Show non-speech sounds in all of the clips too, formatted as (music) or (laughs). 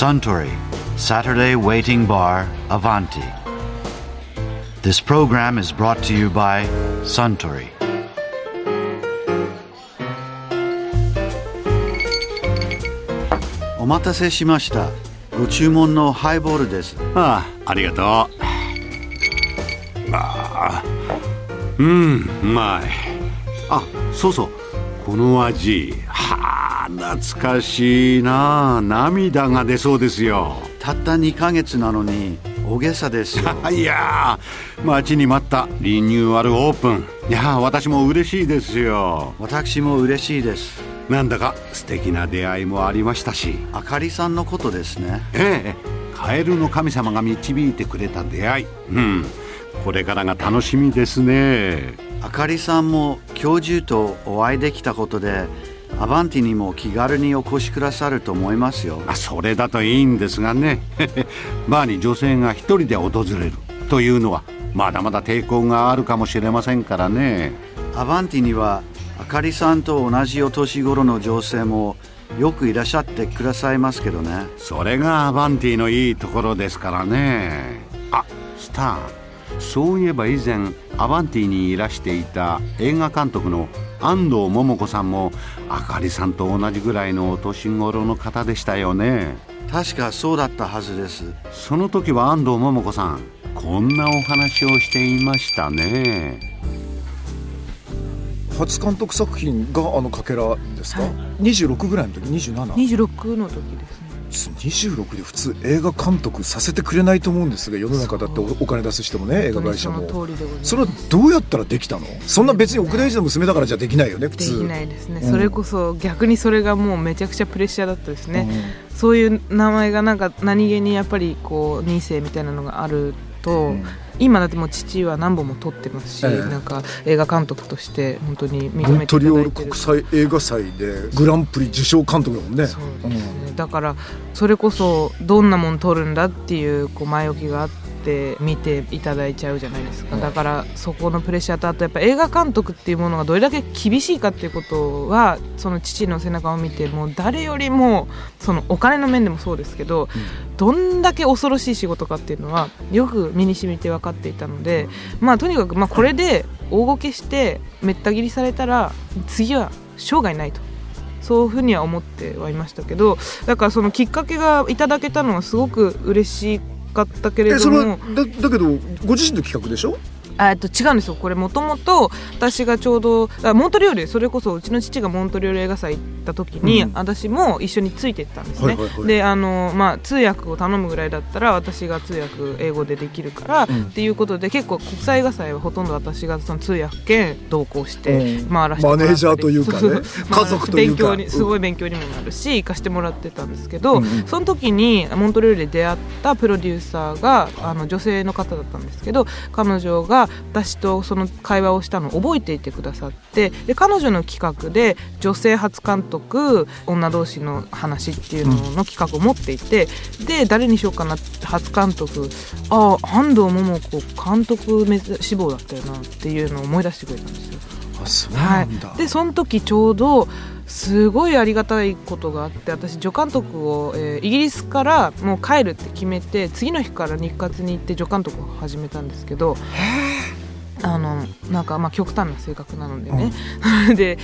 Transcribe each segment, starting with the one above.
Suntory Saturday Waiting Bar Avanti. This program is brought to you by Suntory. お待たせしました。ご注文のハイボールです。ああありがとうああうんうまいあそうそうこの味はあ懐かしいな。涙が出そうですよ。たった2ヶ月なのに大げさですよ。(laughs) いやー待ちに待ったリニューアルオープン。いやー私も嬉しいですよ。私も嬉しいです。なんだか素敵な出会いもありましたし。あかりさんのことですね。ええカエルの神様が導いてくれた出会い。うん。これからが楽しみですね。あかりさんも教授とお会いできたことでアバンティにも気軽にお越しくださると思いますよ。あそれだといいんですがね。(laughs) バーに女性が一人で訪れる。というのはまだまだ抵抗があるかもしれませんからね。アバンティにはあかりさんと同じお年頃の女性もよくいらっしゃってくださいますけどね。それがアバンティのいいところですからね。あスター。そういえば以前アバンティにいらしていた映画監督の安藤桃子さんもあかりさんと同じぐらいのお年頃の方でしたよね。確かそうだったはずです。その時は安藤桃子さんこんなお話をしていましたね。初監督作品があのかけらですか、はい。26ぐらいの時 27? 26の時です。ね26で普通映画監督させてくれないと思うんですが世の中だっておお金出す人もね映画会社も。それはどうやったらできたの？そんな別に奥大寺の娘だからじゃできないよね普で通きないですね、うん。それこそ逆にそれがもうめちゃくちゃプレッシャーだったですね、そういう名前がなんか何気にやっぱりこう2世みたいなのがあると、うん今だってもう父は何本も撮ってますし、ええ。なんか映画監督として本当に認めていただいてる国際映画祭でグランプリ受賞監督だもんね。そうですね、だからそれこそどんなもん撮るんだっていうこう前置きがあって見ていただいちゃうじゃないですか、うんだからそこのプレッシャーとあとやっぱ映画監督っていうものがどれだけ厳しいかっていうことはその父の背中を見てもう誰よりもそのお金の面でもそうですけど、どんだけ恐ろしい仕事かっていうのはよく身に染みて分かっていたので、まあとにかくまあこれで大ごけしてめった切りされたら次は生涯ないと。そういうふうには思ってはいましたけどだからそのきっかけがいただけたのはすごく嬉しかったけれえそれはどもだだけどご自身の企画でしょ？えっと違うんですよ。これもともと私がちょうどあモントリオールそれこそうちの父がモントリオール映画祭行った時に、うん。私も一緒についていったんですね、はいはいはい。であの、まあ、通訳を頼むぐらいだったら私が通訳英語でできるから、うん。っていうことで結構国際映画祭はほとんど私がその通訳兼同行してうん。回らせてマネージャーというかね。(laughs) 家族というか。勉強にすごい勉強にもなるし行かしてもらってたんですけど、うんうん。その時にモントリオールで出会ったプロデューサーがあの女性の方だったんですけど彼女が私とその会話をしたのを覚えていてくださってで彼女の企画で女性初監督女同士の話っていうのの企画を持っていて、で誰にしようかなって初監督ああ安藤桃子監督志望だったよなっていうのを思い出してくれたんですよ。はなんだ、い、でその時ちょうどすごいありがたいことがあって私助監督を、えーイギリスからもう帰るって決めて次の日から日活に行って助監督を始めたんですけどあのなんかまあ極端な性格なのでね、(laughs) で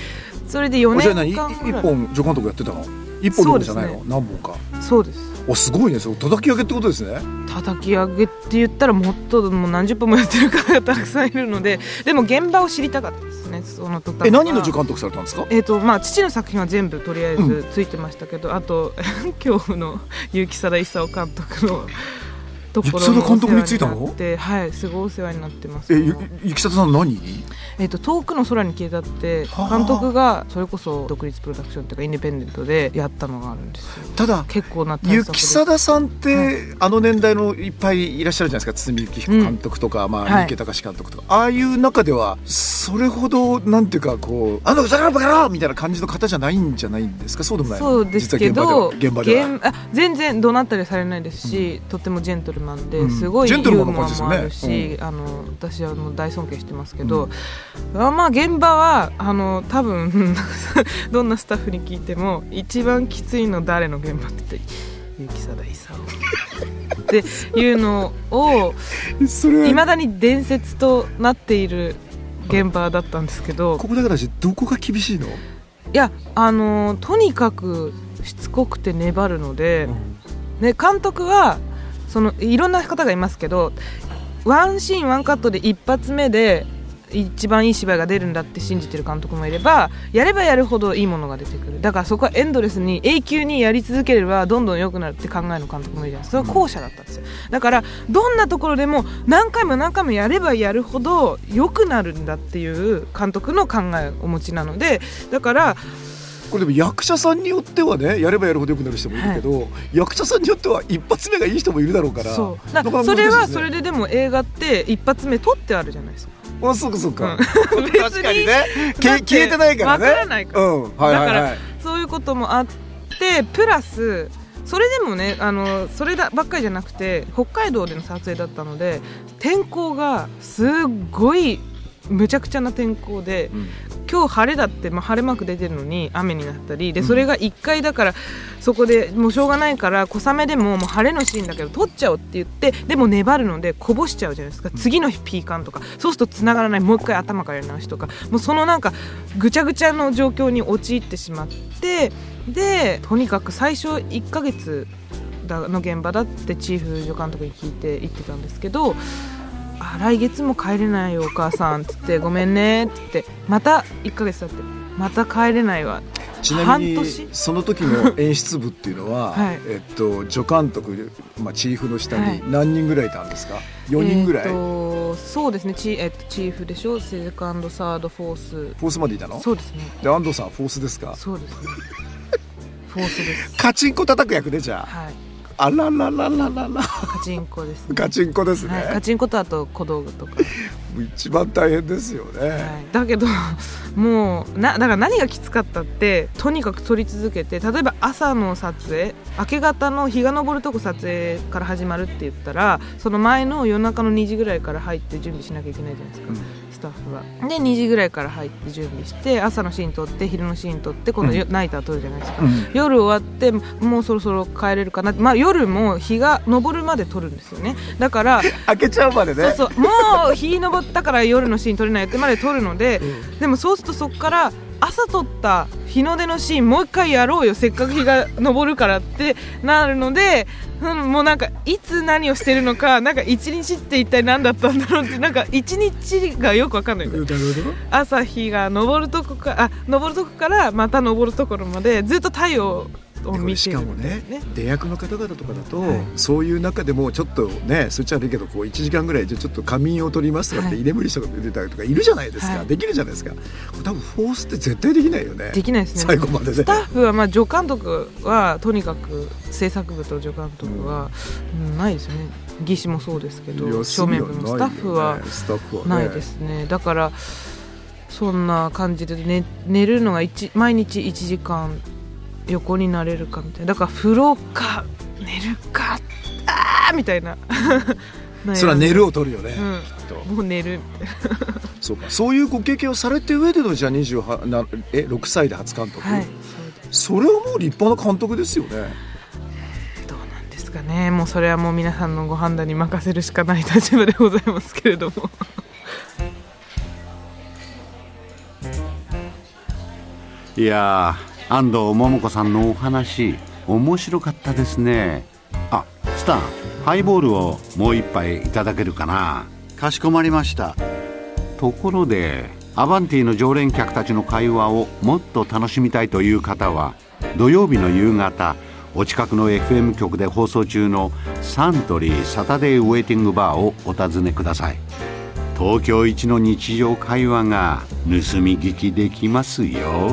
それで4おじゃあ何年間ぐらい一本助監督やってたの？一本じゃないの、そうです何本か？そうです。おすごいね。それ叩き上げってことですね。叩き上げって言ったらもっともう何十本もやってる方がたくさんいるのででも現場を知りたかったです。ねその途端え何のは助監督されたんですか？えーとまあ、父の作品は全部とりあえうずついてましたけど、あと (laughs) 今日の結城貞勲監督のところ結城貞監督についたの？はいすごいお世話になってます。えゆゆきさとさん何？えーと遠くの空に消えたってはあ。監督がそれこそ独立プロダクションというかインディペンデントでやったのがあるんですよ。ただ結構な大ゆきさださんって、あの年代のいっぱいいらっしゃるじゃないですか。堤幸彦監督とか、まあはい。三池隆監督とか、ああいう中ではそれほどなんていうかこう「あのバカ野郎!」みたいな感じの方じゃないんじゃないんですか？そうでもないの？そうですけど現場では。現場では全然怒鳴ったりされないですし、とてもジェントルマンで、うん。すごいユーモアもあるし、あの私はもう大尊敬してますけど、あまあ現場はあの多分 (laughs) どんなスタッフに聞いても一番きついの誰の現場って言って雪貞勲。っていうのを (laughs) いまだに伝説となっている現場だったんですけどここだからどこが厳しいの、いやあのとにかくしつこくて粘るので、で監督はそのいろんな方がいますけどワンシーンワンカットで一発目で一番いい芝居が出るんだって信じてる監督もいればやればやるほどいいものが出てくる。だからそこはエンドレスに永久にやり続ければどんどん良くなるって考えの監督もいるじゃないですか。それは後者だったんですよ。だからどんなところでも何回も何回もやればやるほど良くなるんだっていう監督の考えをお持ちなのでだからこれでも役者さんによってはねやればやるほど良くなる人もいるけど、役者さんによっては一発目がいい人もいるだろうからそう。だなかなかそれはそれででも映画って一発目撮ってあるじゃないですか。あそうかそうか、う (laughs) 確かにね。消えてないからね。わからないから。うん。はいはいだからはいそういうこともあってプラスそれでもねあのそれだばっかりじゃなくて北海道での撮影だったので天候がすっごいむちゃくちゃな天候で、うん。今日晴れだって、まあ、晴れマーク出てるのに雨になったりでそれが1回だからそこでもうしょうがないから小雨でももう晴れのシーンだけど撮っちゃおうって言ってでも粘るのでこぼしちゃうじゃないですか。次の日ピーカンとか。そうすると繋がらない。もう一回頭からやり直しとか。もうそのなんかぐちゃぐちゃの状況に陥ってしまってでとにかく最初1ヶ月だの現場だってチーフ助監督に聞いて言ってたんですけどあ来月も帰れないよお母さん」っつって「ごめんね」っつって。また1ヶ月経って「また帰れないわ」ちなみにその時の演出部っていうのは、(laughs) はい。えっと助監督、まあ、チーフの下はい。に何人ぐらいいたんですか、4人ぐらい、えーとそうですねチ,、えっとチーフでしょ？セカンドサードフォース。フォースまでいたの？そうですね。で安藤さんフォースですか？そうですね。フォースです。(laughs) カチンコ叩く役でじゃはいああらららららら。カチンコですね。カチンコですね、はい、カチンコとあと小道具とか、一番大変ですよね、はい、だけどもうなだから何がきつかったってとにかく撮り続けて例えば朝の撮影明け方の日が昇るとこ撮影から始まるって言ったらその前の夜中の2時ぐらいから入って準備しなきゃいけないじゃないですか、スタッフは。で2時ぐらいから入って準備して朝のシーン撮って昼のシーン撮って今度よナイター撮るじゃないですか、うん。夜終わってもうそろそろ帰れるかな。まあ夜も日が昇るまで撮るんですよね。だから (laughs) 開けちゃうまでね。そうそう。もう日昇ったから夜のシーン撮れないってまで撮るので、でもそうするとそこから朝撮った日の出のシーンもう一回やろうよ。せっかく日が昇るからってなるので、うん、もうなんかいつ何をしてるのかなんか一日って一体何だったんだろうってなんか一日がよくわかんない。朝日が昇るとこかあ昇るとこからまた昇るところまでずっと太陽しかもね出役の方々とかだと、はい。そういう中でもちょっとねそっちは悪いけどこう1時間ぐらいじゃちょっと仮眠を取りますとかってはい。居眠りしたこと出たりとかいるじゃないですか、はい。できるじゃないですか。これ多分フォースって絶対できないよね。できないですね。最後までね。スタッフはまあ助監督はとにかく制作部と助監督は、うん。ないですよね。技師もそうですけど正面部も。スタッフはスタッフはね。ないですね。だからそんな感じで寝寝るのが一毎日1時間横になれるかみたいな。だから風呂か寝るかあーみたいな。(laughs) それは寝るを取るよね、うん。きっと。もう寝る。そうか。そういうご経験をされて上でのじゃあ28なえ6歳で初監督、はいそうですそれはもう立派な監督ですよね。どうなんですかね。もうそれはもう皆さんのご判断に任せるしかない立場でございますけれども。いやー安藤桃子さんのお話面白かったですね。あスターハイボールをもう一杯いただけるかな。かしこまりました。ところでアバンティの常連客たちの会話をもっと楽しみたいという方は土曜日の夕方お近くの FM 局で放送中のサントリーサタデーウェイティングバーをお尋ねください。東京一の日常会話が盗み聞きできますよ